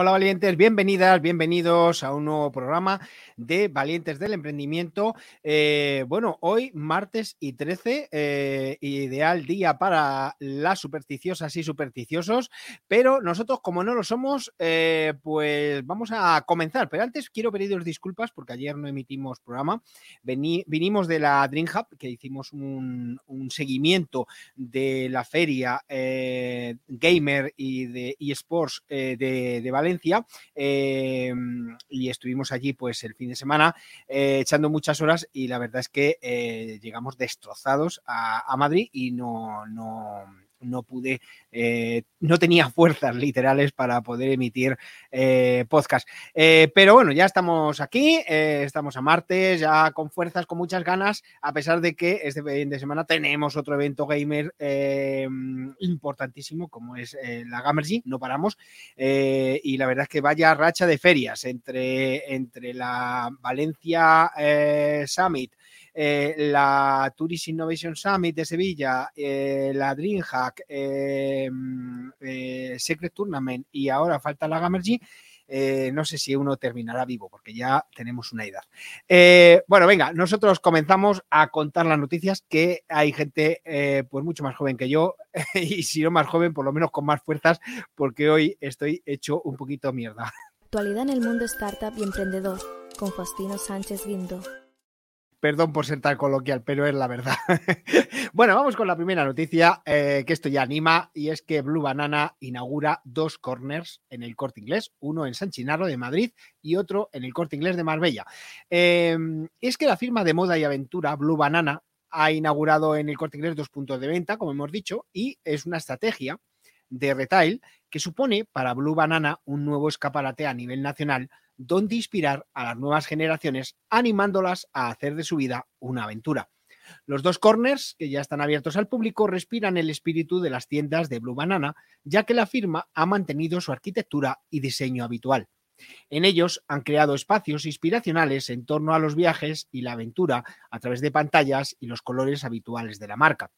Hola valientes, bienvenidas, bienvenidos a un nuevo programa de Valientes del Emprendimiento. Eh, bueno, hoy martes y 13, eh, ideal día para las supersticiosas y supersticiosos, pero nosotros como no lo somos, eh, pues vamos a comenzar. Pero antes quiero pediros disculpas porque ayer no emitimos programa. vinimos de la Dream Hub, que hicimos un, seguimiento de la feria gamer y de eSports de, Valencia y estuvimos allí pues el fin de semana eh, echando muchas horas y la verdad es que eh, llegamos destrozados a, Madrid y no, no no pude, eh, no tenía fuerzas literales para poder emitir eh, podcast. Eh, pero bueno, ya estamos aquí, estamos a martes, ya con fuerzas, con muchas ganas, a pesar de que este fin de semana tenemos otro evento gamer importantísimo como es la Gamergy, no paramos. y la verdad es que vaya racha de ferias entre, entre la Valencia Summit, eh, la Tourist Innovation Summit de Sevilla, eh, la DreamHack, eh, Secret Tournament y ahora falta la Gamergy. no sé si uno terminará vivo porque ya tenemos una edad. bueno, venga, nosotros comenzamos a contar las noticias que hay gente pues mucho más joven que yo y si no más joven, por lo menos con más fuerzas porque hoy estoy hecho un poquito mierda. Actualidad en el mundo startup y emprendedor con Faustino Sánchez Guindo. Perdón por ser tan coloquial, pero es la verdad. bueno, vamos con la primera noticia, eh, que esto ya anima, y es que Blue Banana inaugura dos corners en el corte inglés, uno en San Chinarro de Madrid y otro en el corte inglés de Marbella. Em, es que la firma de moda y aventura Blue Banana ha inaugurado en el corte inglés dos puntos de venta, como hemos dicho, y es una estrategia de retail que supone para Blue Banana un nuevo escaparate a nivel nacional donde inspirar a las nuevas generaciones animándolas a hacer de su vida una aventura. Los dos corners, que ya están abiertos al público, respiran el espíritu de las tiendas de Blue Banana, ya que la firma ha mantenido su arquitectura y diseño habitual. En ellos han creado espacios inspiracionales en torno a los viajes y la aventura a través de pantallas y los colores habituales de la marca.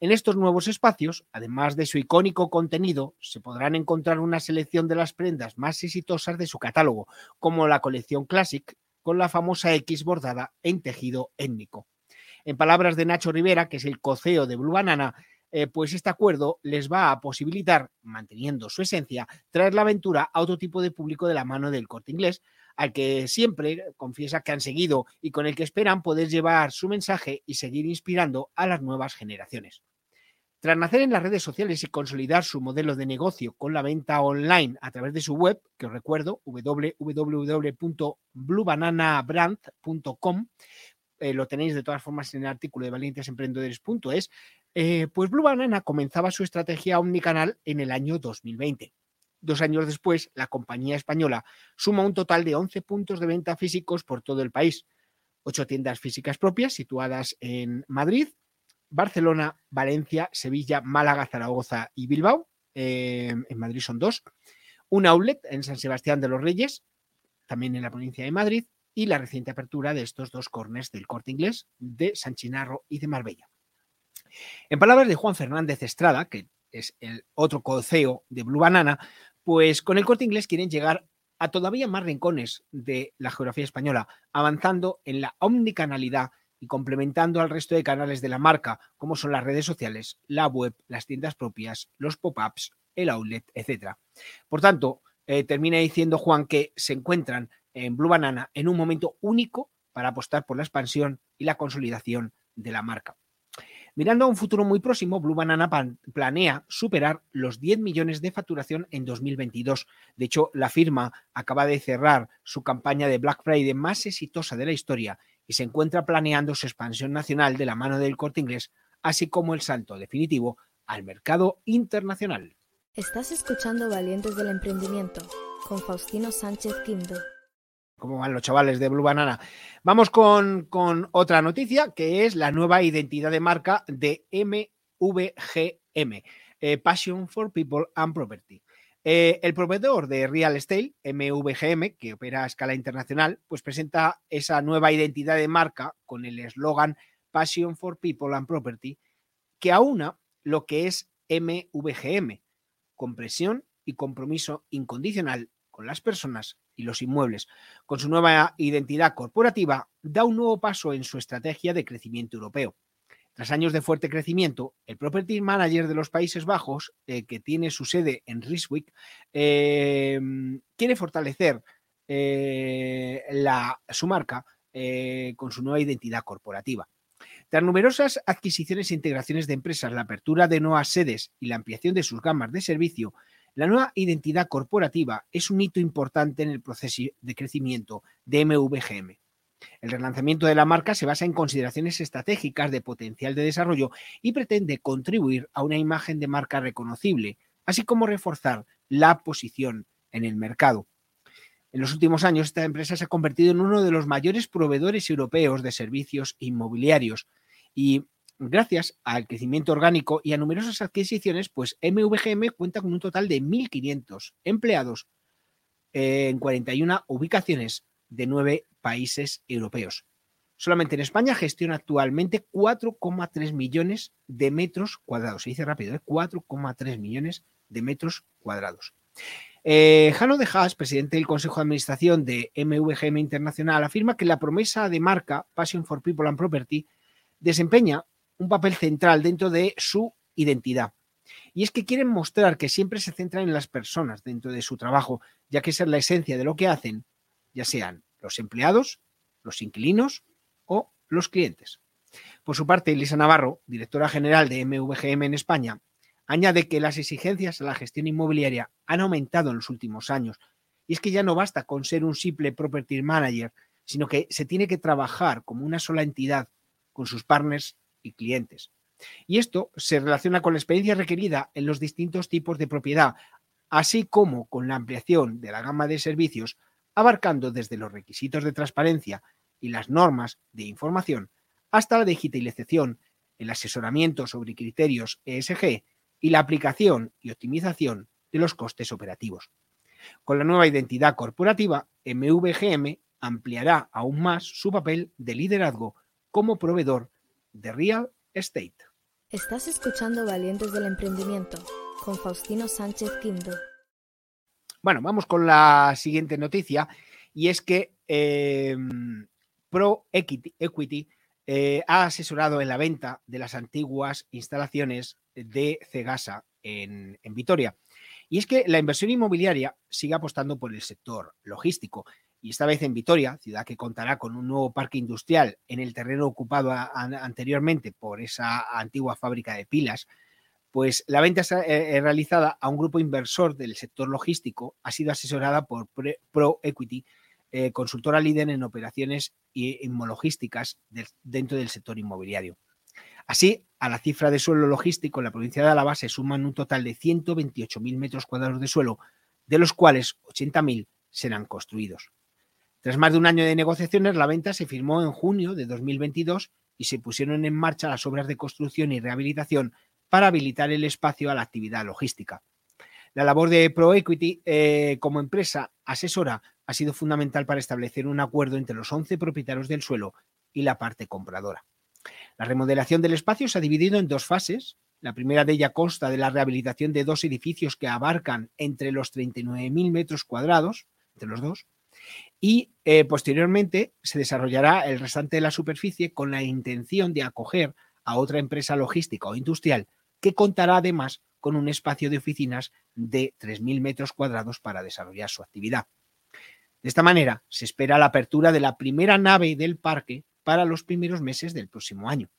En estos nuevos espacios, además de su icónico contenido, se podrán encontrar una selección de las prendas más exitosas de su catálogo, como la colección Classic, con la famosa X bordada en tejido étnico. En palabras de Nacho Rivera, que es el coceo de Blue Banana, eh, pues este acuerdo les va a posibilitar, manteniendo su esencia, traer la aventura a otro tipo de público de la mano del corte inglés, al que siempre confiesa que han seguido y con el que esperan poder llevar su mensaje y seguir inspirando a las nuevas generaciones. Tras nacer en las redes sociales y consolidar su modelo de negocio con la venta online a través de su web, que os recuerdo, www.bluebananabrand.com, eh, lo tenéis de todas formas en el artículo de valientesemprendedores.es, eh, pues Blue Banana comenzaba su estrategia omnicanal en el año 2020. Dos años después, la compañía española suma un total de 11 puntos de venta físicos por todo el país, ocho tiendas físicas propias situadas en Madrid, Barcelona, Valencia, Sevilla, Málaga, Zaragoza y Bilbao. Eh, en Madrid son dos. Un outlet en San Sebastián de los Reyes, también en la provincia de Madrid, y la reciente apertura de estos dos corners del corte inglés de San Chinarro y de Marbella. En palabras de Juan Fernández Estrada, que es el otro coceo de Blue Banana, pues con el corte inglés quieren llegar a todavía más rincones de la geografía española, avanzando en la omnicanalidad y complementando al resto de canales de la marca, como son las redes sociales, la web, las tiendas propias, los pop-ups, el outlet, etc. Por tanto, eh, termina diciendo Juan que se encuentran en Blue Banana en un momento único para apostar por la expansión y la consolidación de la marca. Mirando a un futuro muy próximo, Blue Banana planea superar los 10 millones de facturación en 2022. De hecho, la firma acaba de cerrar su campaña de Black Friday más exitosa de la historia y se encuentra planeando su expansión nacional de la mano del corte inglés así como el salto definitivo al mercado internacional. Estás escuchando Valientes del Emprendimiento con Faustino Sánchez Quinto. ¿Cómo van los chavales de Blue Banana? Vamos con, con otra noticia que es la nueva identidad de marca de MVGM, eh, Passion for People and Property. Eh, el proveedor de real estate, MVGM, que opera a escala internacional, pues presenta esa nueva identidad de marca con el eslogan Passion for People and Property, que aúna lo que es MVGM, compresión y compromiso incondicional con las personas y los inmuebles. Con su nueva identidad corporativa, da un nuevo paso en su estrategia de crecimiento europeo. Tras años de fuerte crecimiento, el Property Manager de los Países Bajos, eh, que tiene su sede en Rijswijk, eh, quiere fortalecer eh, la, su marca con su nueva identidad corporativa. Tras numerosas adquisiciones e integraciones de empresas, la apertura de nuevas sedes y la ampliación de sus gamas de servicio, la nueva identidad corporativa es un hito importante en el proceso de crecimiento de MVGM. El relanzamiento de la marca se basa en consideraciones estratégicas de potencial de desarrollo y pretende contribuir a una imagen de marca reconocible, así como reforzar la posición en el mercado. En los últimos años, esta empresa se ha convertido en uno de los mayores proveedores europeos de servicios inmobiliarios y gracias al crecimiento orgánico y a numerosas adquisiciones, pues MVGM cuenta con un total de 1.500 empleados en 41 ubicaciones de nueve países europeos. Solamente en España gestiona actualmente 4,3 millones de metros cuadrados. Se dice rápido, 4,3 ¿eh? millones de metros cuadrados. Eh, Jano de Haas, presidente del Consejo de Administración de MVGM Internacional, afirma que la promesa de marca Passion for People and Property desempeña un papel central dentro de su identidad. Y es que quieren mostrar que siempre se centran en las personas dentro de su trabajo, ya que esa es la esencia de lo que hacen, ya sean los empleados, los inquilinos o los clientes. Por su parte, Elisa Navarro, directora general de MVGM en España, añade que las exigencias a la gestión inmobiliaria han aumentado en los últimos años. Y es que ya no basta con ser un simple property manager, sino que se tiene que trabajar como una sola entidad con sus partners y clientes. Y esto se relaciona con la experiencia requerida en los distintos tipos de propiedad, así como con la ampliación de la gama de servicios, abarcando desde los requisitos de transparencia y las normas de información hasta la digitalización, el asesoramiento sobre criterios ESG y la aplicación y optimización de los costes operativos. Con la nueva identidad corporativa, MVGM ampliará aún más su papel de liderazgo como proveedor de real estate. Estás escuchando Valientes del Emprendimiento con Faustino Sánchez Quinto. Bueno, vamos con la siguiente noticia y es que em, Pro Equity, eh, ha asesorado en la venta de las antiguas instalaciones de Cegasa en, en Vitoria. Y es que la inversión inmobiliaria sigue apostando por el sector logístico y esta vez en Vitoria, ciudad que contará con un nuevo parque industrial en el terreno ocupado anteriormente por esa antigua fábrica de pilas, pues la venta eh, eh, realizada a un grupo inversor del sector logístico ha sido asesorada por Pro Equity, eh, consultora líder en operaciones inmologísticas dentro del sector inmobiliario. Así, a la cifra de suelo logístico en la provincia de Álava se suman un total de 128.000 metros cuadrados de suelo, de los cuales 80.000 serán construidos. Tras más de un año de negociaciones, la venta se firmó en junio de 2022 y se pusieron en marcha las obras de construcción y rehabilitación para habilitar el espacio a la actividad logística. La labor de ProEquity eh, como empresa asesora ha sido fundamental para establecer un acuerdo entre los 11 propietarios del suelo y la parte compradora. La remodelación del espacio se ha dividido en dos fases. La primera de ella consta de la rehabilitación de dos edificios que abarcan entre los 39.000 metros cuadrados, entre los dos, y eh, posteriormente se desarrollará el restante de la superficie con la intención de acoger a otra empresa logística o industrial que contará además con un espacio de oficinas de 3.000 metros cuadrados para desarrollar su actividad. De esta manera, se espera la apertura de la primera nave del parque para los primeros meses del próximo año.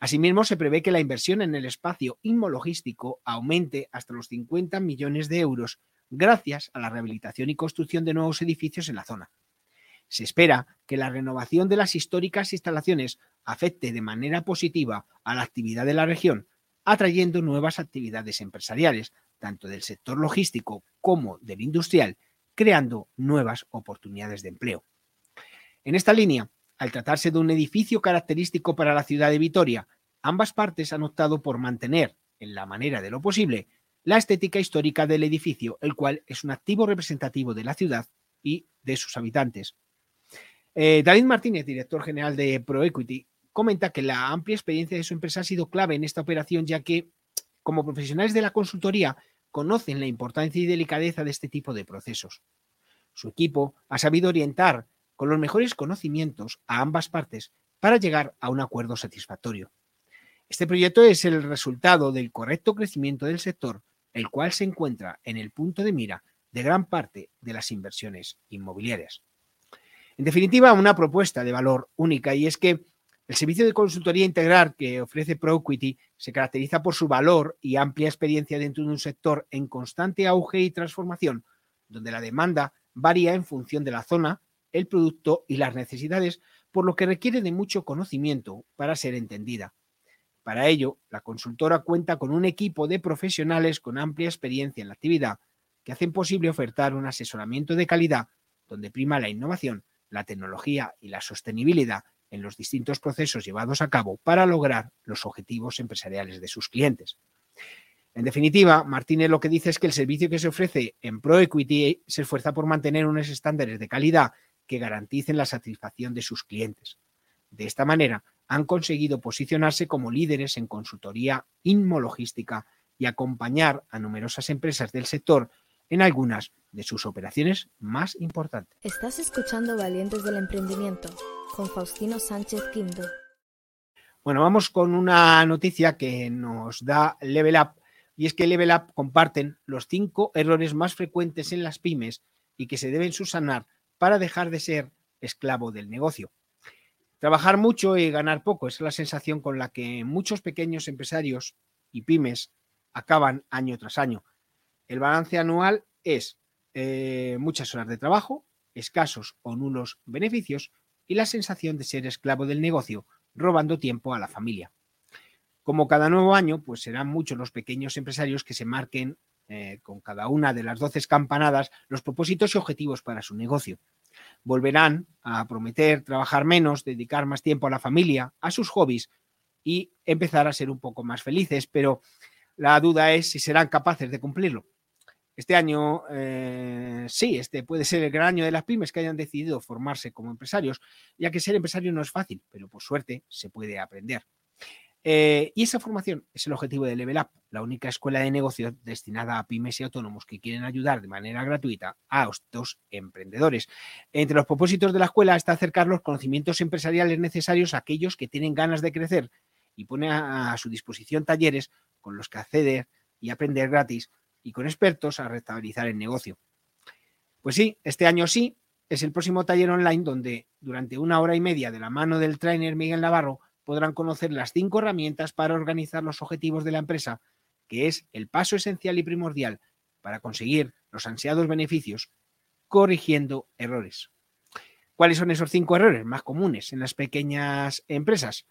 Asimismo, se prevé que la inversión en el espacio inmologístico aumente hasta los 50 millones de euros gracias a la rehabilitación y construcción de nuevos edificios en la zona. Se espera que la renovación de las históricas instalaciones afecte de manera positiva a la actividad de la región, atrayendo nuevas actividades empresariales, tanto del sector logístico como del industrial, creando nuevas oportunidades de empleo. En esta línea, al tratarse de un edificio característico para la ciudad de Vitoria, ambas partes han optado por mantener, en la manera de lo posible, la estética histórica del edificio, el cual es un activo representativo de la ciudad y de sus habitantes. Eh, David Martínez, director general de ProEquity, comenta que la amplia experiencia de su empresa ha sido clave en esta operación, ya que, como profesionales de la consultoría, conocen la importancia y delicadeza de este tipo de procesos. Su equipo ha sabido orientar con los mejores conocimientos a ambas partes para llegar a un acuerdo satisfactorio. Este proyecto es el resultado del correcto crecimiento del sector, el cual se encuentra en el punto de mira de gran parte de las inversiones inmobiliarias. En definitiva, una propuesta de valor única y es que el servicio de consultoría integral que ofrece ProEquity se caracteriza por su valor y amplia experiencia dentro de un sector en constante auge y transformación, donde la demanda varía en función de la zona, el producto y las necesidades, por lo que requiere de mucho conocimiento para ser entendida. Para ello, la consultora cuenta con un equipo de profesionales con amplia experiencia en la actividad que hacen posible ofertar un asesoramiento de calidad donde prima la innovación, la tecnología y la sostenibilidad en los distintos procesos llevados a cabo para lograr los objetivos empresariales de sus clientes. En definitiva, Martínez lo que dice es que el servicio que se ofrece en ProEquity se esfuerza por mantener unos estándares de calidad que garanticen la satisfacción de sus clientes. De esta manera, han conseguido posicionarse como líderes en consultoría inmologística y acompañar a numerosas empresas del sector en algunas de sus operaciones más importantes. Estás escuchando Valientes del Emprendimiento con Faustino Sánchez Quinto. Bueno, vamos con una noticia que nos da Level Up y es que Level Up comparten los cinco errores más frecuentes en las pymes y que se deben subsanar para dejar de ser esclavo del negocio. Trabajar mucho y ganar poco es la sensación con la que muchos pequeños empresarios y pymes acaban año tras año. El balance anual es eh, muchas horas de trabajo, escasos o nulos beneficios y la sensación de ser esclavo del negocio, robando tiempo a la familia. Como cada nuevo año, pues serán muchos los pequeños empresarios que se marquen eh, con cada una de las doce campanadas los propósitos y objetivos para su negocio. Volverán a prometer trabajar menos, dedicar más tiempo a la familia, a sus hobbies y empezar a ser un poco más felices, pero la duda es si serán capaces de cumplirlo. Este año, eh, sí, este puede ser el gran año de las pymes que hayan decidido formarse como empresarios, ya que ser empresario no es fácil, pero por suerte se puede aprender. Eh, y esa formación es el objetivo de Level Up, la única escuela de negocios destinada a pymes y autónomos que quieren ayudar de manera gratuita a estos emprendedores. Entre los propósitos de la escuela está acercar los conocimientos empresariales necesarios a aquellos que tienen ganas de crecer y pone a su disposición talleres con los que acceder y aprender gratis y con expertos a restabilizar el negocio. Pues sí, este año sí, es el próximo taller online donde durante una hora y media de la mano del trainer Miguel Navarro podrán conocer las cinco herramientas para organizar los objetivos de la empresa, que es el paso esencial y primordial para conseguir los ansiados beneficios, corrigiendo errores. ¿Cuáles son esos cinco errores más comunes en las pequeñas empresas?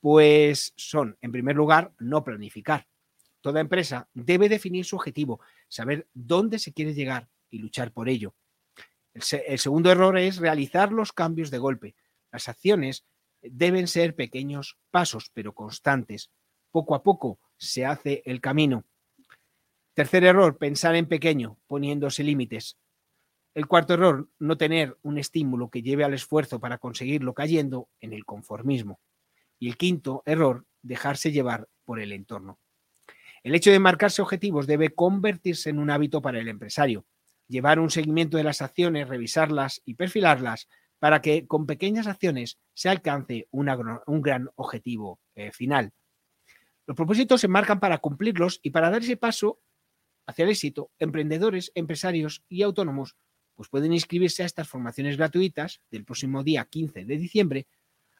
Pues son, en primer lugar, no planificar. Toda empresa debe definir su objetivo, saber dónde se quiere llegar y luchar por ello. El, segundo error es realizar los cambios de golpe. Las acciones deben ser pequeños pasos, pero constantes. Poco a poco se hace el camino. Tercer error, pensar en pequeño, poniéndose límites. El cuarto error, no tener un estímulo que lleve al esfuerzo para conseguirlo cayendo en el conformismo. Y el quinto error, dejarse llevar por el entorno. El hecho de marcarse objetivos debe convertirse en un hábito para el empresario. Llevar un seguimiento de las acciones, revisarlas y perfilarlas para que con pequeñas acciones se alcance un gran objetivo eh, final. Los propósitos se marcan para cumplirlos y para dar ese paso hacia el éxito, emprendedores, empresarios y autónomos pues pueden inscribirse a estas formaciones gratuitas del próximo día 15 de diciembre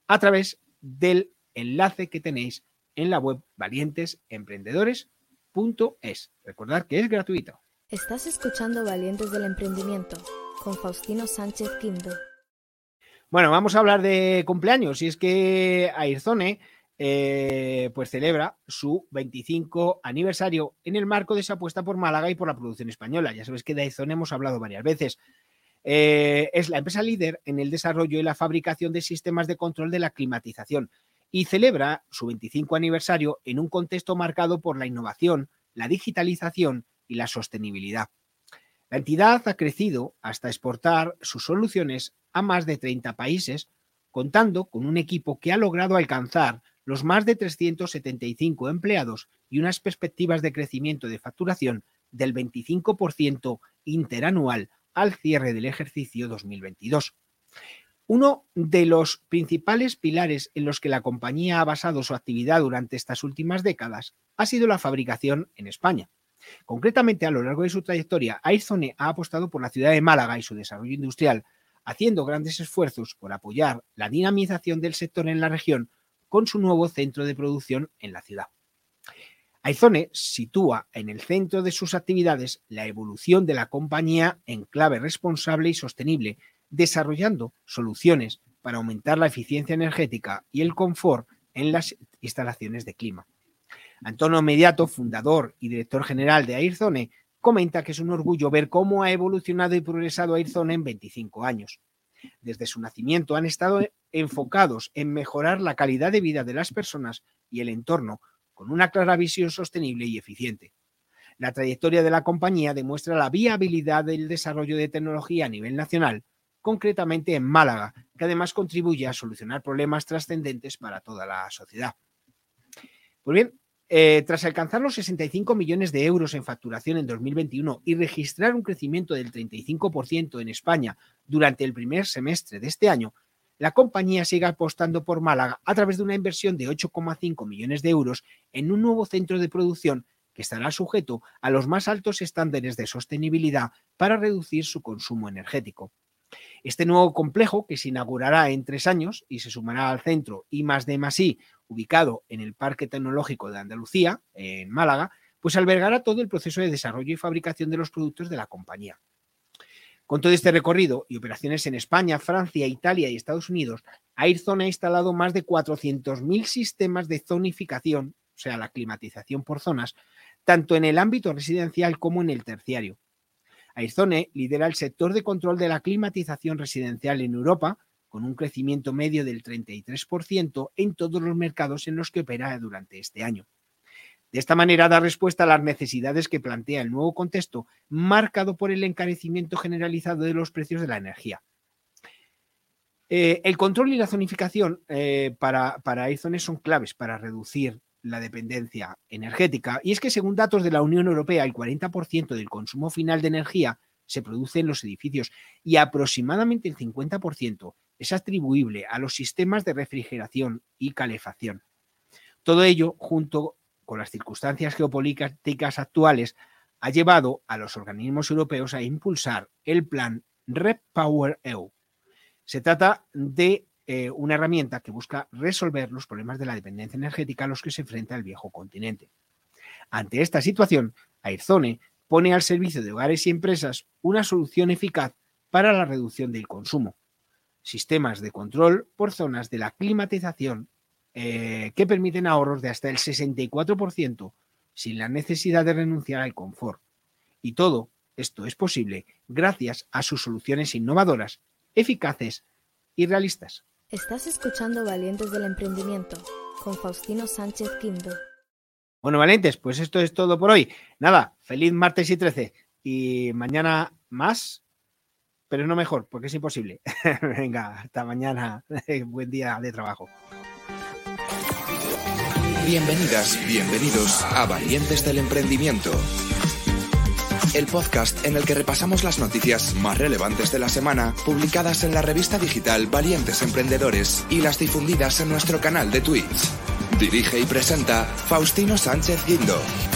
a través del enlace que tenéis en la web valientesemprendedores.es. Recordad que es gratuito. Estás escuchando Valientes del Emprendimiento con Faustino Sánchez Quinto. Bueno, vamos a hablar de cumpleaños. Y es que Airzone eh, pues celebra su 25 aniversario en el marco de esa apuesta por Málaga y por la producción española. Ya sabes que de Airzone hemos hablado varias veces. Eh, es la empresa líder en el desarrollo y la fabricación de sistemas de control de la climatización y celebra su 25 aniversario en un contexto marcado por la innovación, la digitalización y la sostenibilidad. La entidad ha crecido hasta exportar sus soluciones a más de 30 países, contando con un equipo que ha logrado alcanzar los más de 375 empleados y unas perspectivas de crecimiento de facturación del 25% interanual al cierre del ejercicio 2022. Uno de los principales pilares en los que la compañía ha basado su actividad durante estas últimas décadas ha sido la fabricación en España. Concretamente, a lo largo de su trayectoria, Airzone ha apostado por la ciudad de Málaga y su desarrollo industrial, haciendo grandes esfuerzos por apoyar la dinamización del sector en la región con su nuevo centro de producción en la ciudad. Aizone sitúa en el centro de sus actividades la evolución de la compañía en clave responsable y sostenible, desarrollando soluciones para aumentar la eficiencia energética y el confort en las instalaciones de clima. Antonio Mediato, fundador y director general de Airzone, comenta que es un orgullo ver cómo ha evolucionado y progresado Airzone en 25 años. Desde su nacimiento han estado enfocados en mejorar la calidad de vida de las personas y el entorno con una clara visión sostenible y eficiente. La trayectoria de la compañía demuestra la viabilidad del desarrollo de tecnología a nivel nacional, concretamente en Málaga, que además contribuye a solucionar problemas trascendentes para toda la sociedad. Pues bien, eh, tras alcanzar los 65 millones de euros en facturación en 2021 y registrar un crecimiento del 35% en España durante el primer semestre de este año, la compañía sigue apostando por Málaga a través de una inversión de 8,5 millones de euros en un nuevo centro de producción que estará sujeto a los más altos estándares de sostenibilidad para reducir su consumo energético. Este nuevo complejo, que se inaugurará en tres años y se sumará al centro I de ubicado en el Parque Tecnológico de Andalucía, en Málaga, pues albergará todo el proceso de desarrollo y fabricación de los productos de la compañía. Con todo este recorrido y operaciones en España, Francia, Italia y Estados Unidos, Airzone ha instalado más de 400.000 sistemas de zonificación, o sea, la climatización por zonas, tanto en el ámbito residencial como en el terciario. Airzone lidera el sector de control de la climatización residencial en Europa, con un crecimiento medio del 33% en todos los mercados en los que opera durante este año. De esta manera da respuesta a las necesidades que plantea el nuevo contexto marcado por el encarecimiento generalizado de los precios de la energía. Eh, el control y la zonificación eh, para, para son claves para reducir la dependencia energética y es que según datos de la Unión Europea el 40% del consumo final de energía se produce en los edificios y aproximadamente el 50% es atribuible a los sistemas de refrigeración y calefacción. Todo ello junto con las circunstancias geopolíticas actuales, ha llevado a los organismos europeos a impulsar el plan REPower EU. Se trata de eh, una herramienta que busca resolver los problemas de la dependencia energética a los que se enfrenta el viejo continente. Ante esta situación, Airzone pone al servicio de hogares y empresas una solución eficaz para la reducción del consumo. Sistemas de control por zonas de la climatización eh, que permiten ahorros de hasta el 64% sin la necesidad de renunciar al confort. Y todo esto es posible gracias a sus soluciones innovadoras, eficaces y realistas. Estás escuchando Valientes del Emprendimiento con Faustino Sánchez Quinto. Bueno, valientes, pues esto es todo por hoy. Nada, feliz martes y 13. Y mañana más, pero no mejor, porque es imposible. Venga, hasta mañana. Buen día de trabajo. Bienvenidas, bienvenidos a Valientes del Emprendimiento. El podcast en el que repasamos las noticias más relevantes de la semana, publicadas en la revista digital Valientes Emprendedores y las difundidas en nuestro canal de Twitch. Dirige y presenta Faustino Sánchez Guindo.